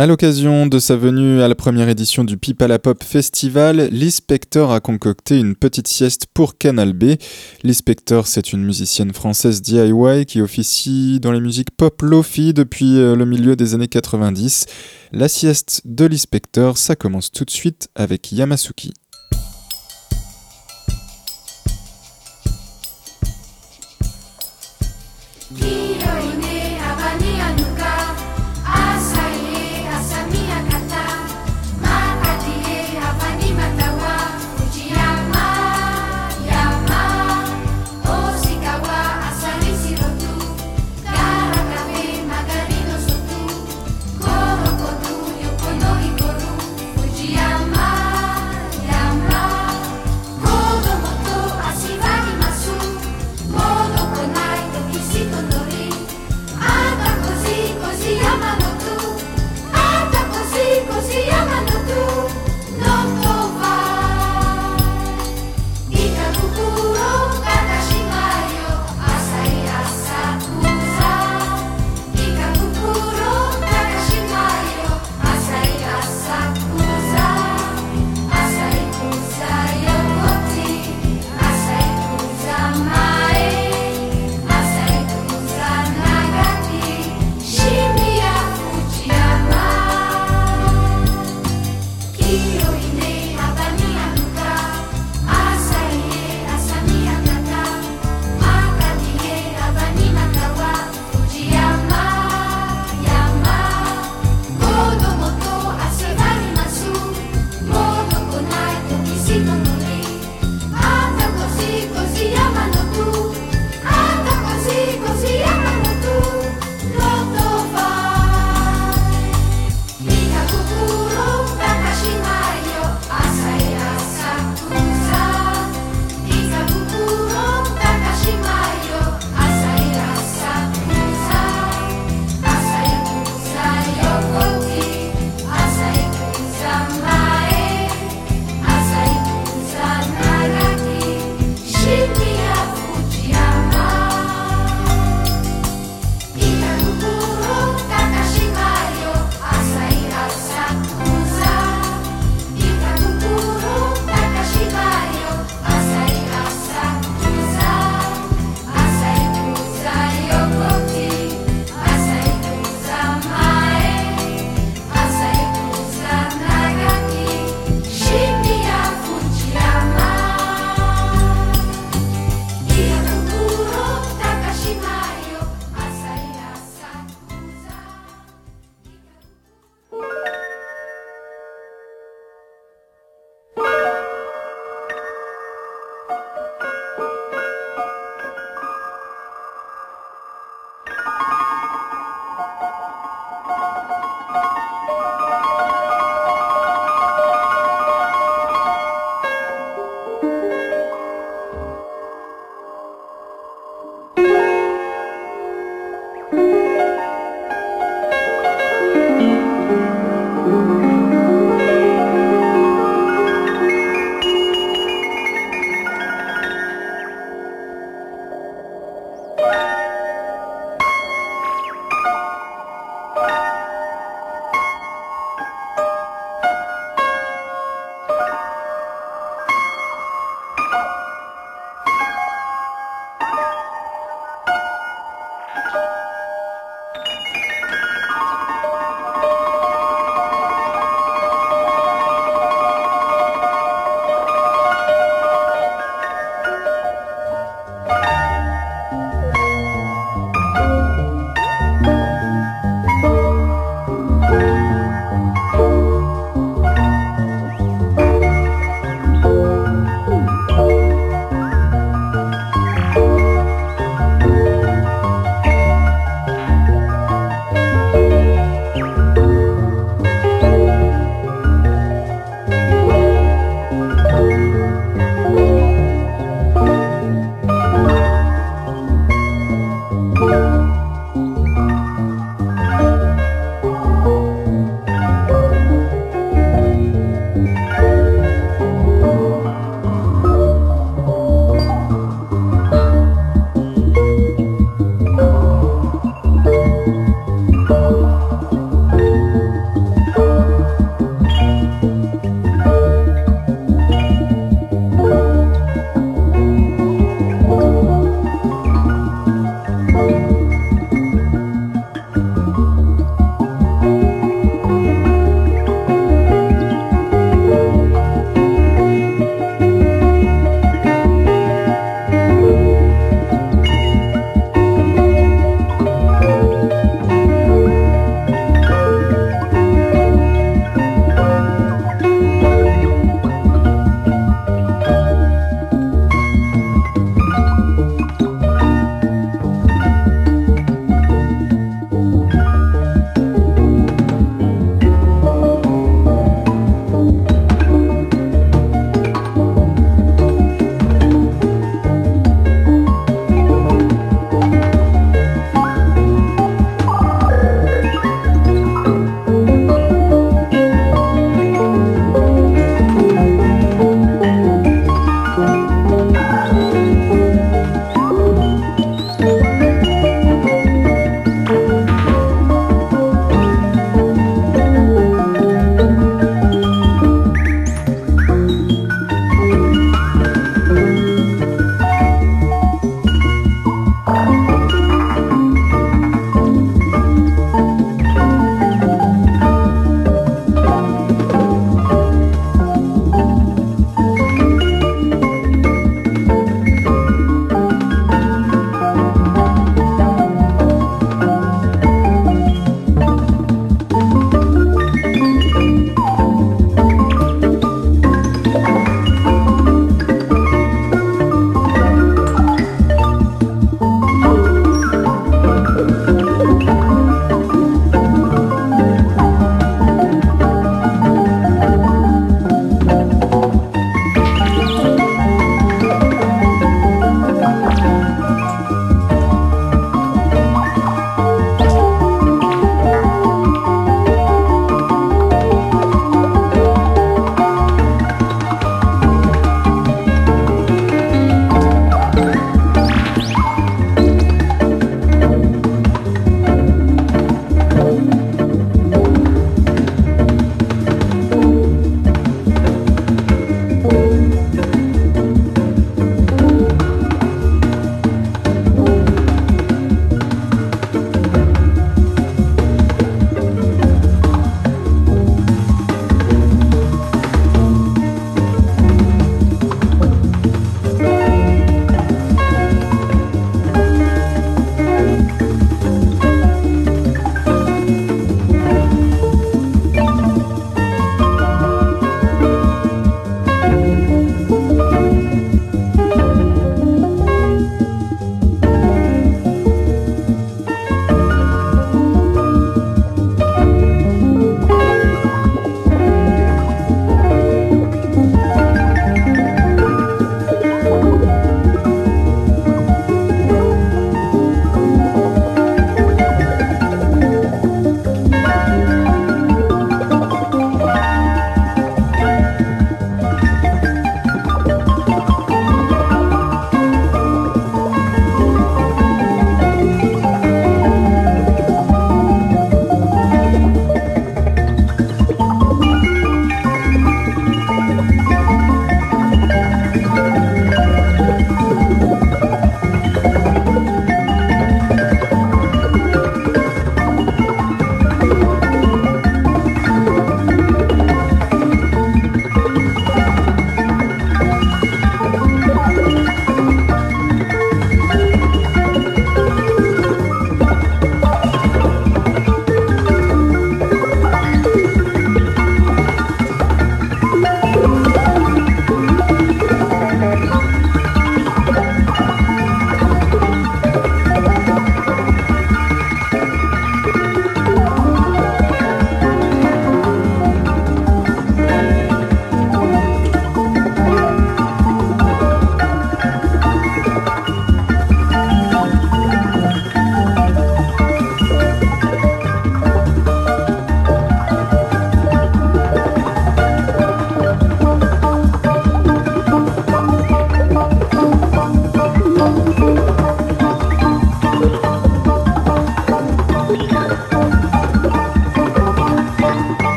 À l'occasion de sa venue à la première édition du Pipa la Pop Festival, l'Inspector a concocté une petite sieste pour Canal B. L'Inspector, c'est une musicienne française DIY qui officie dans les musiques pop lofi depuis euh, le milieu des années 90. La sieste de l'Inspector, ça commence tout de suite avec Yamasuki.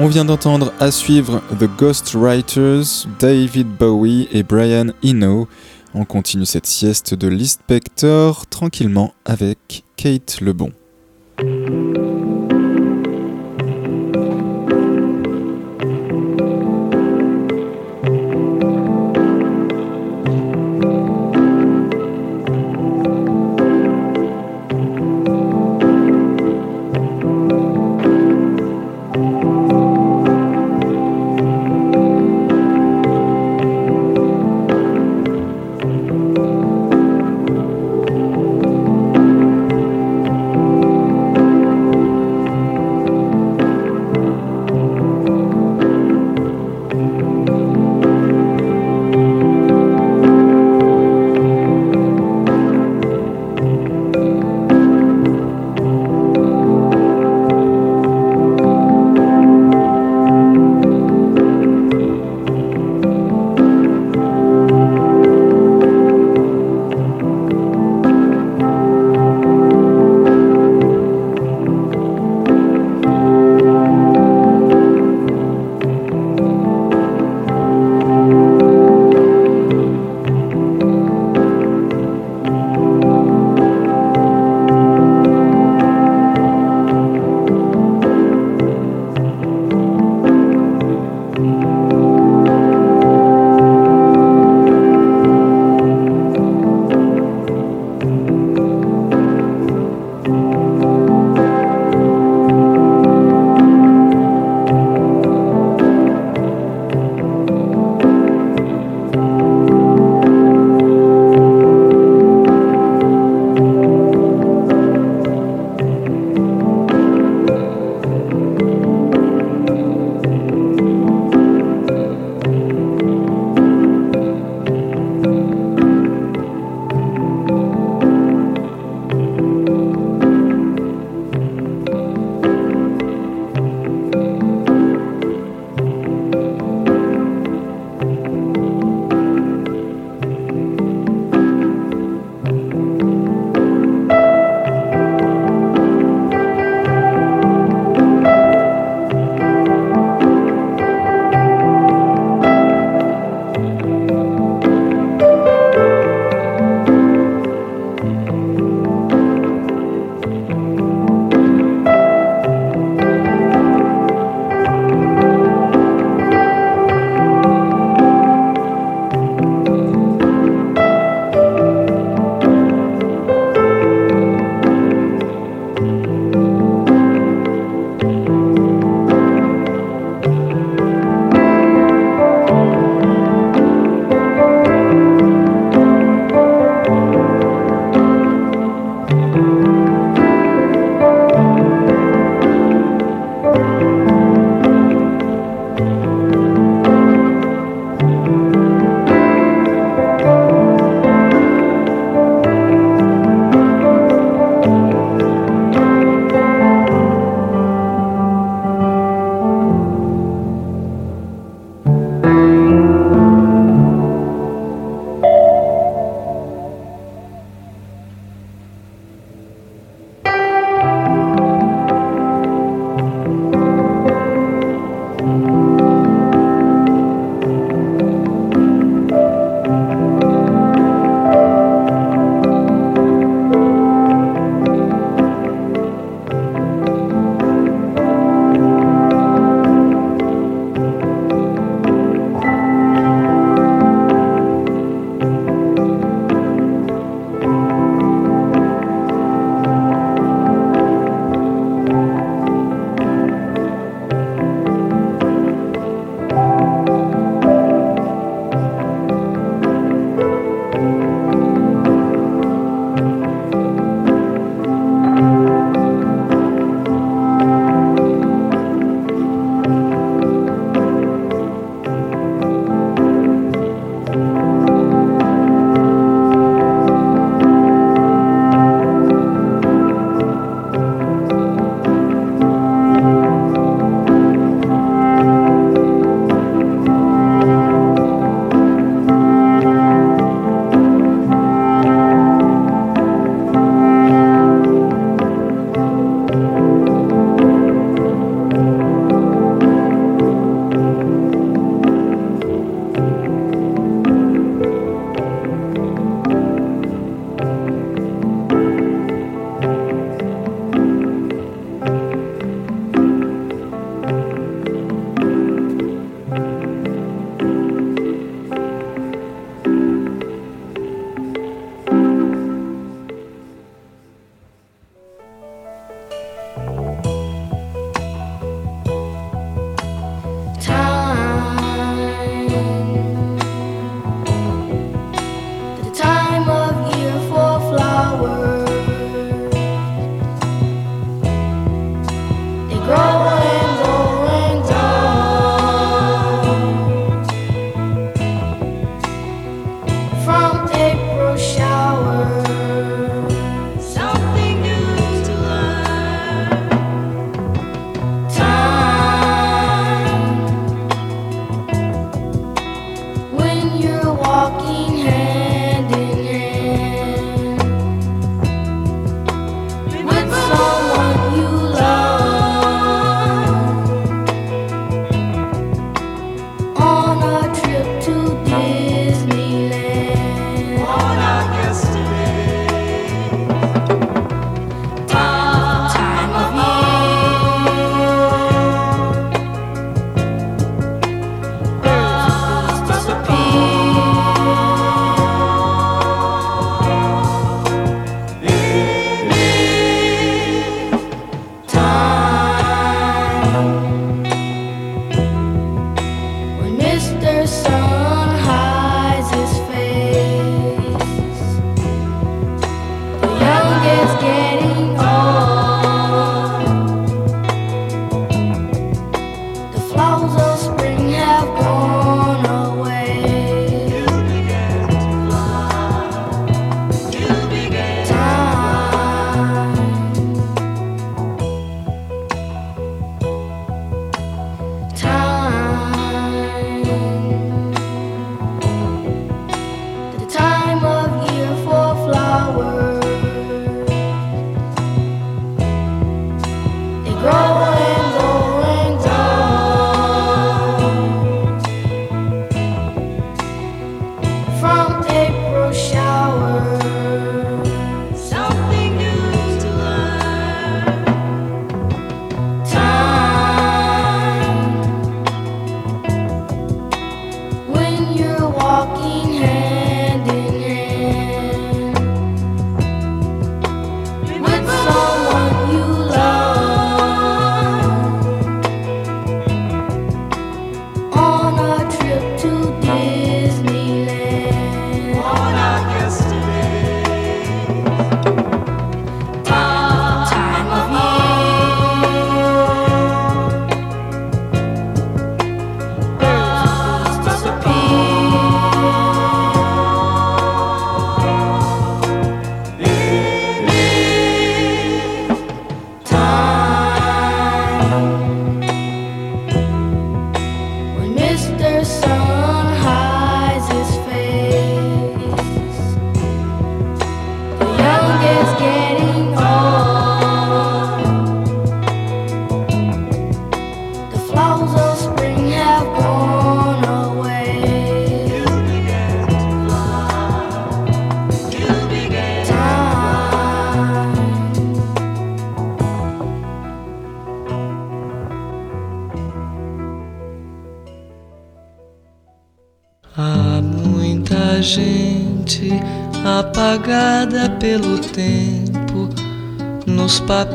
On vient d'entendre à suivre The Ghost Writers, David Bowie et Brian Eno. On continue cette sieste de l'inspecteur tranquillement avec Kate Lebon.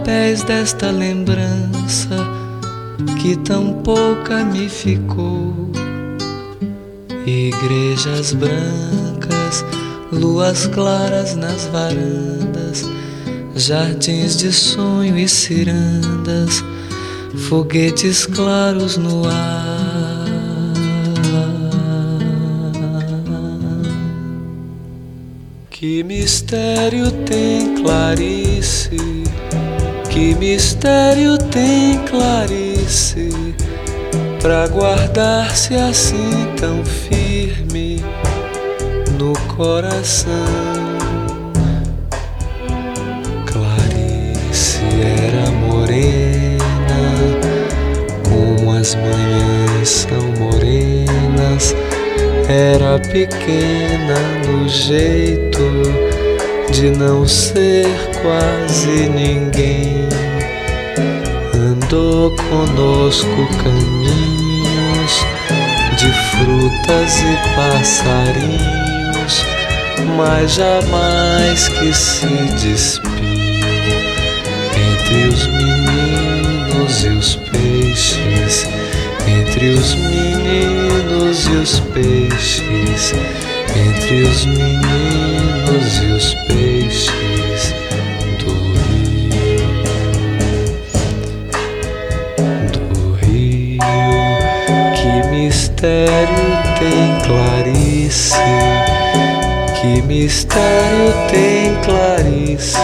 Papéis desta lembrança que tão pouca me ficou. Igrejas brancas, luas claras nas varandas, jardins de sonho e cirandas, foguetes claros no ar Que mistério tem Clarice? Que mistério tem Clarice? Pra guardar-se assim tão firme no coração. Clarice era morena, como as manhãs são morenas era pequena no jeito de não ser quase ninguém. Andou conosco caminhos de frutas e passarinhos, mas jamais que se despiu entre os meninos e os peixes entre os meninos e os peixes, entre os meninos e os peixes do rio, do rio. Que mistério tem Clarice? Que mistério tem Clarice?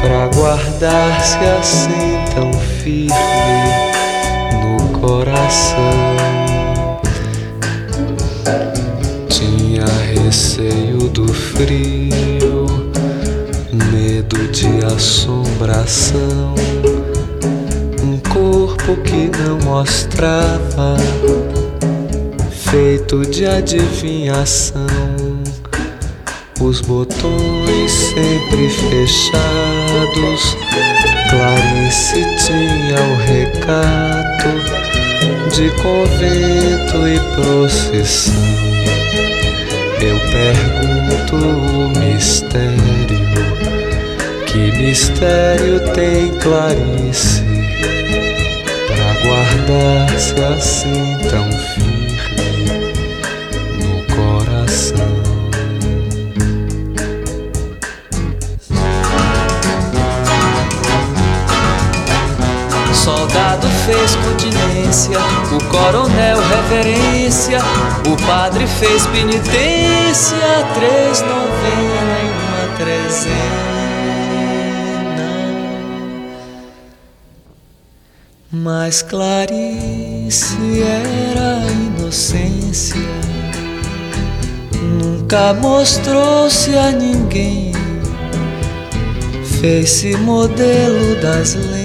Pra guardar-se assim tão firme coração. Tinha receio frio, medo de assombração. Um corpo que não mostrava feito de adivinhação. Os botões sempre fechados. Clarice tinha o recato de convento e procissão. Eu pergunto o mistério. Que mistério tem Clarice para guardar-se assim tão firme fez continência, o coronel reverência, o padre fez penitência, três novenas e uma trezena. Mas Clarice era inocência, nunca mostrou-se a ninguém, fez-se modelo das leis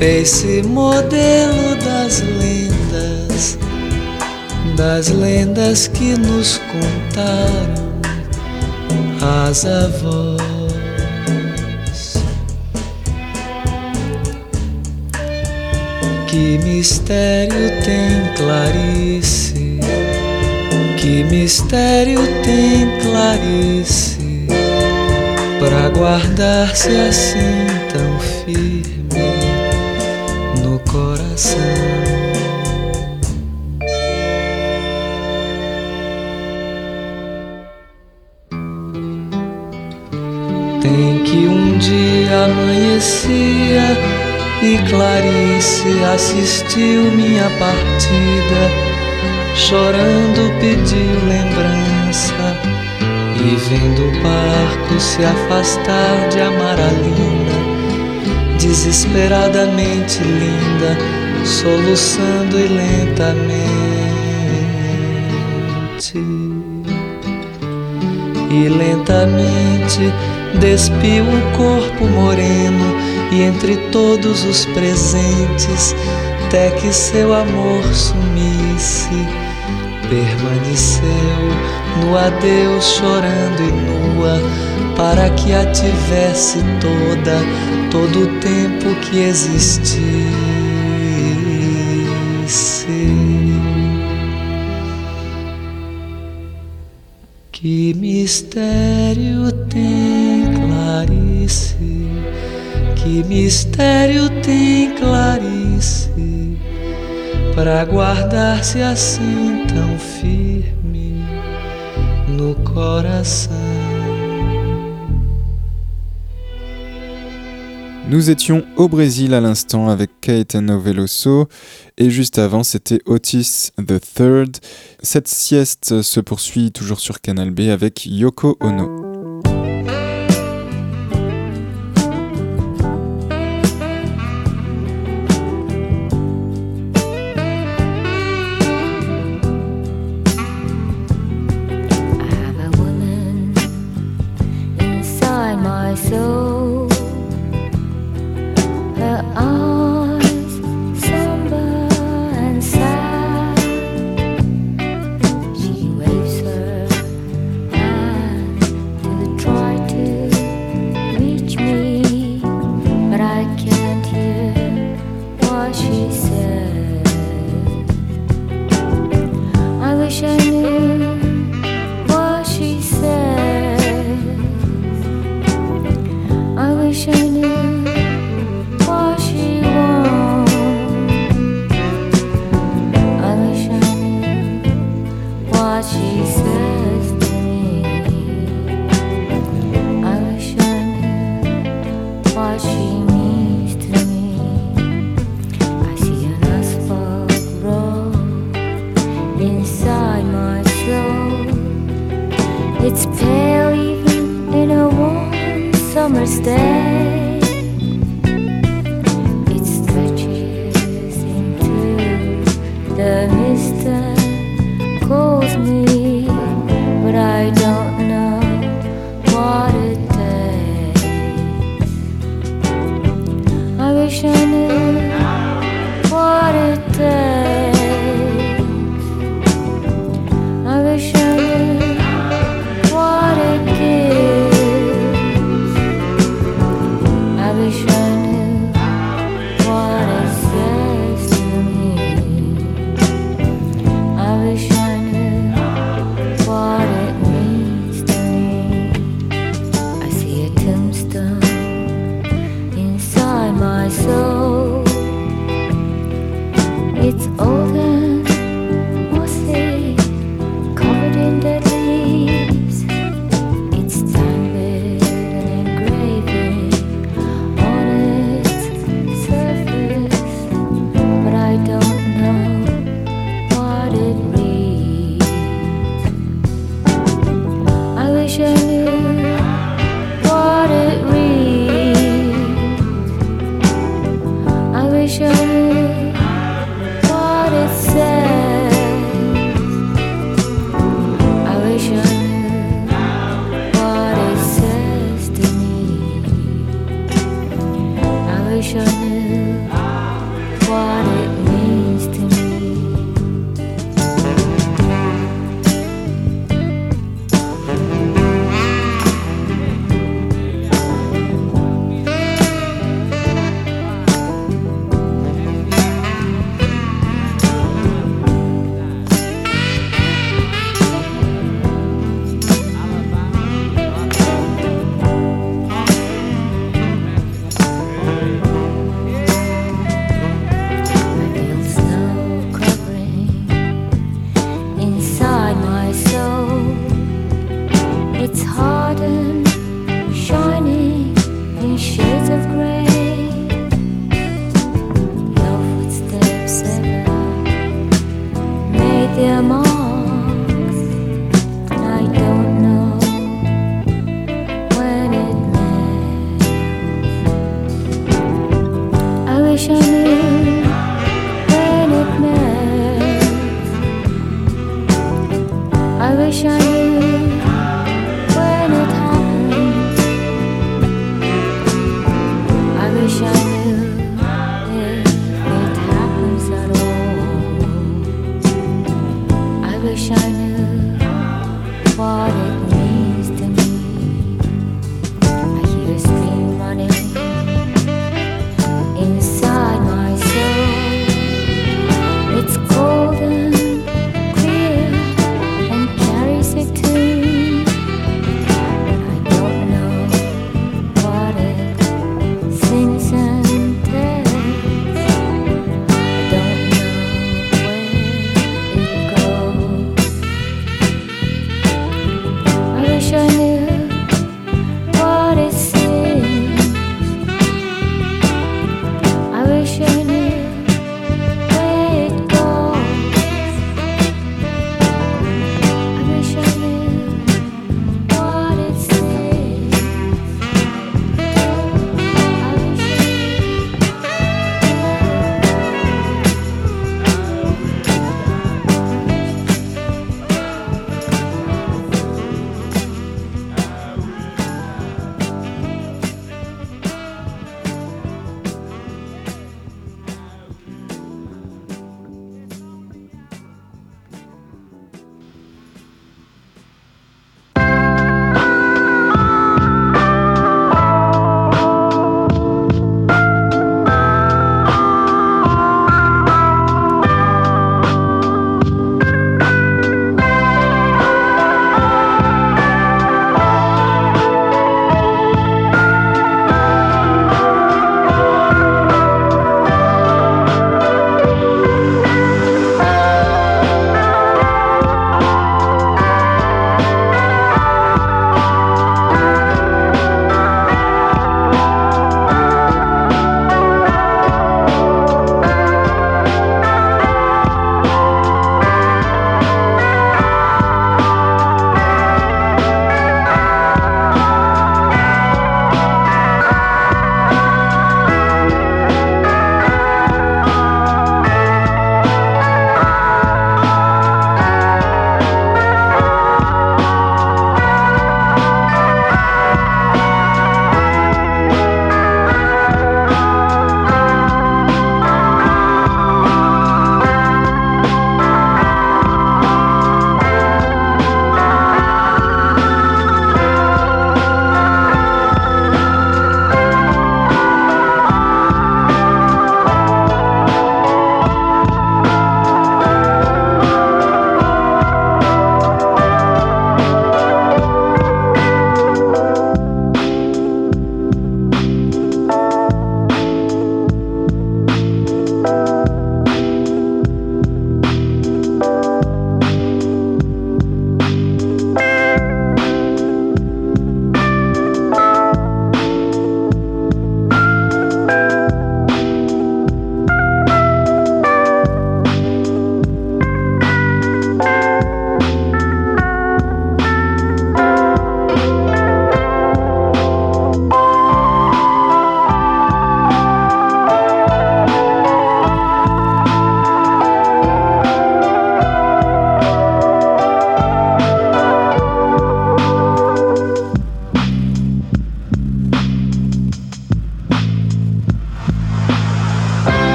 fez-se modelo das lendas, das lendas que nos contaram as avós. Que mistério tem Clarice? Que mistério tem Clarice? Para guardar-se assim tão firme coração. Tem que um dia amanhecia e Clarice assistiu minha partida, chorando pediu lembrança e vendo o barco se afastar de Amaralina desesperadamente linda, soluçando e lentamente. E lentamente despiu um corpo moreno, e entre todos os presentes, até que seu amor sumisse, permaneceu no adeus chorando e nua, para que a tivesse toda todo o tempo que existisse. Que mistério tem Clarice? Que mistério tem Clarice? Para guardar-se assim tão firme no coração. Nous étions au Brésil à l'instant avec Caetano Veloso et juste avant c'était Otis the Third. Cette sieste se poursuit toujours sur Canal B avec Yoko Ono.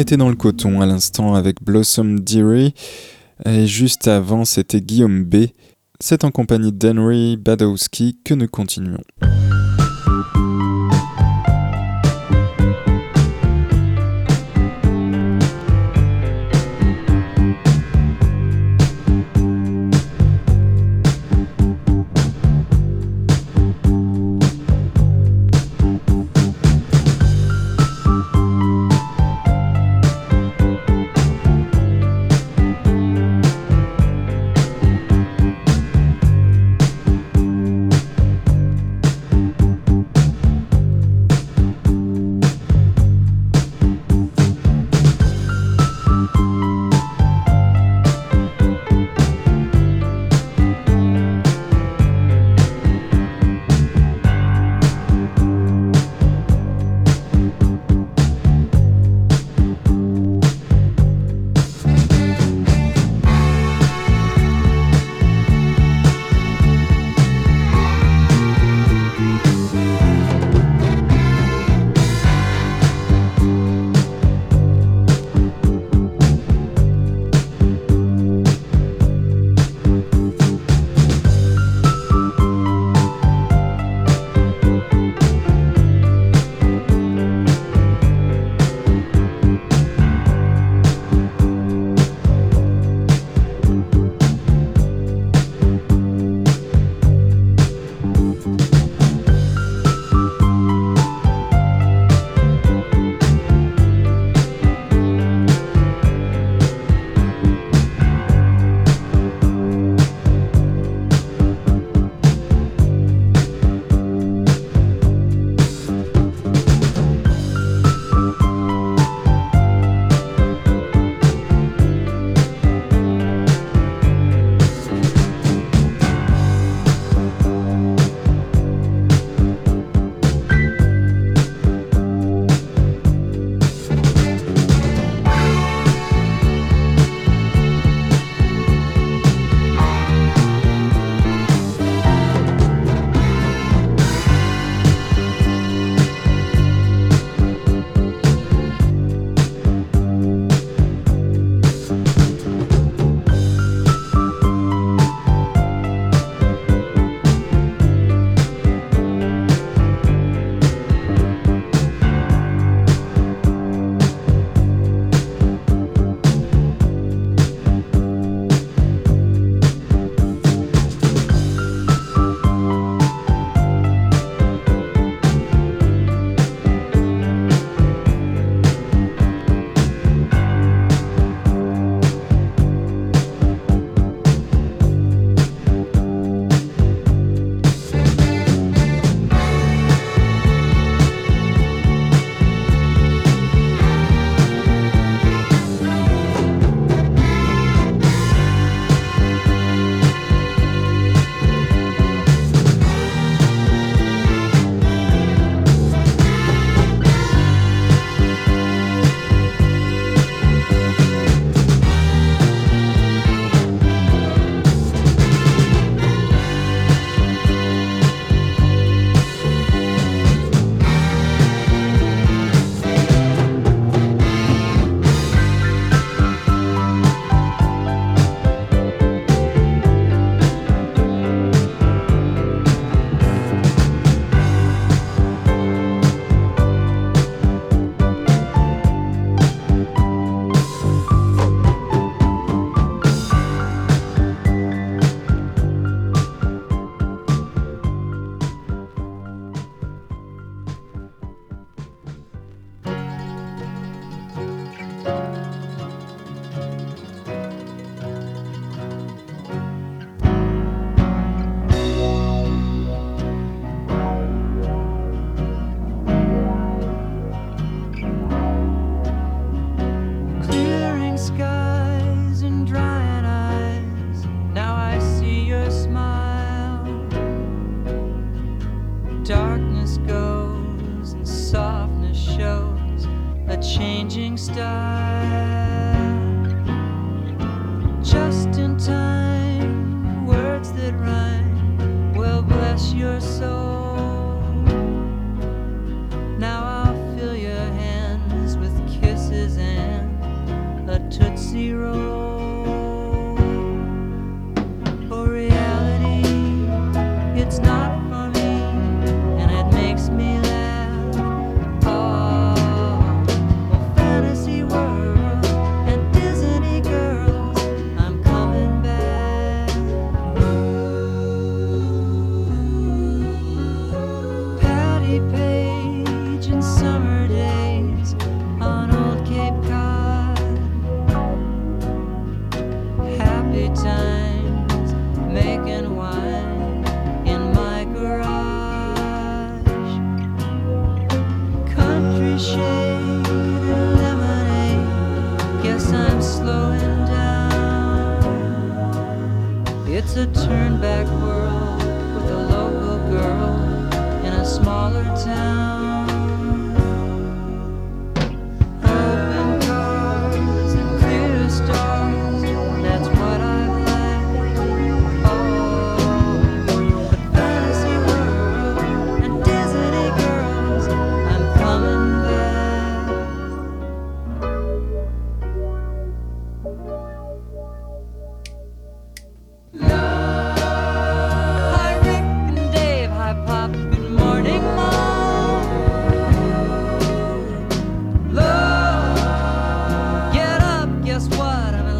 Était dans le coton à l'instant avec Blossom Deary et juste avant c'était Guillaume B. C'est en compagnie d'Henry Badowski que nous continuons.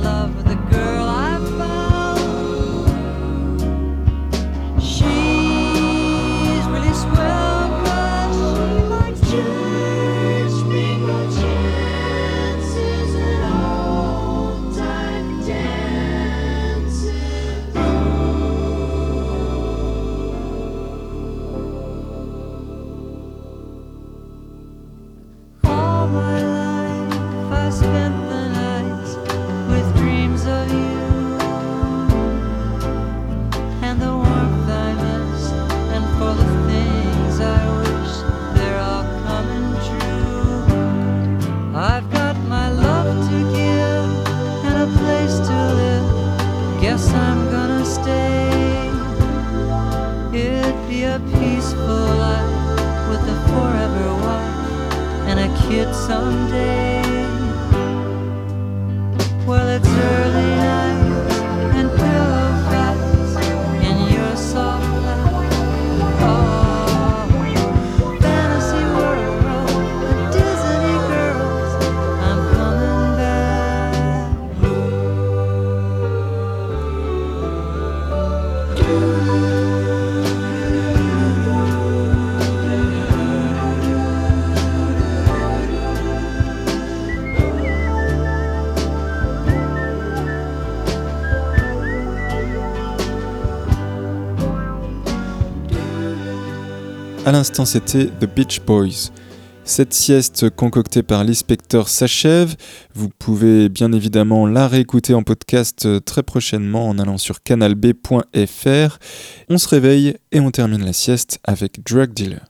love the girl I someday. C'était The Beach Boys. Cette sieste concoctée par l'inspecteur s'achève. Vous pouvez bien évidemment la réécouter en podcast très prochainement en allant sur canalb.fr. On se réveille et on termine la sieste avec Drug Dealer.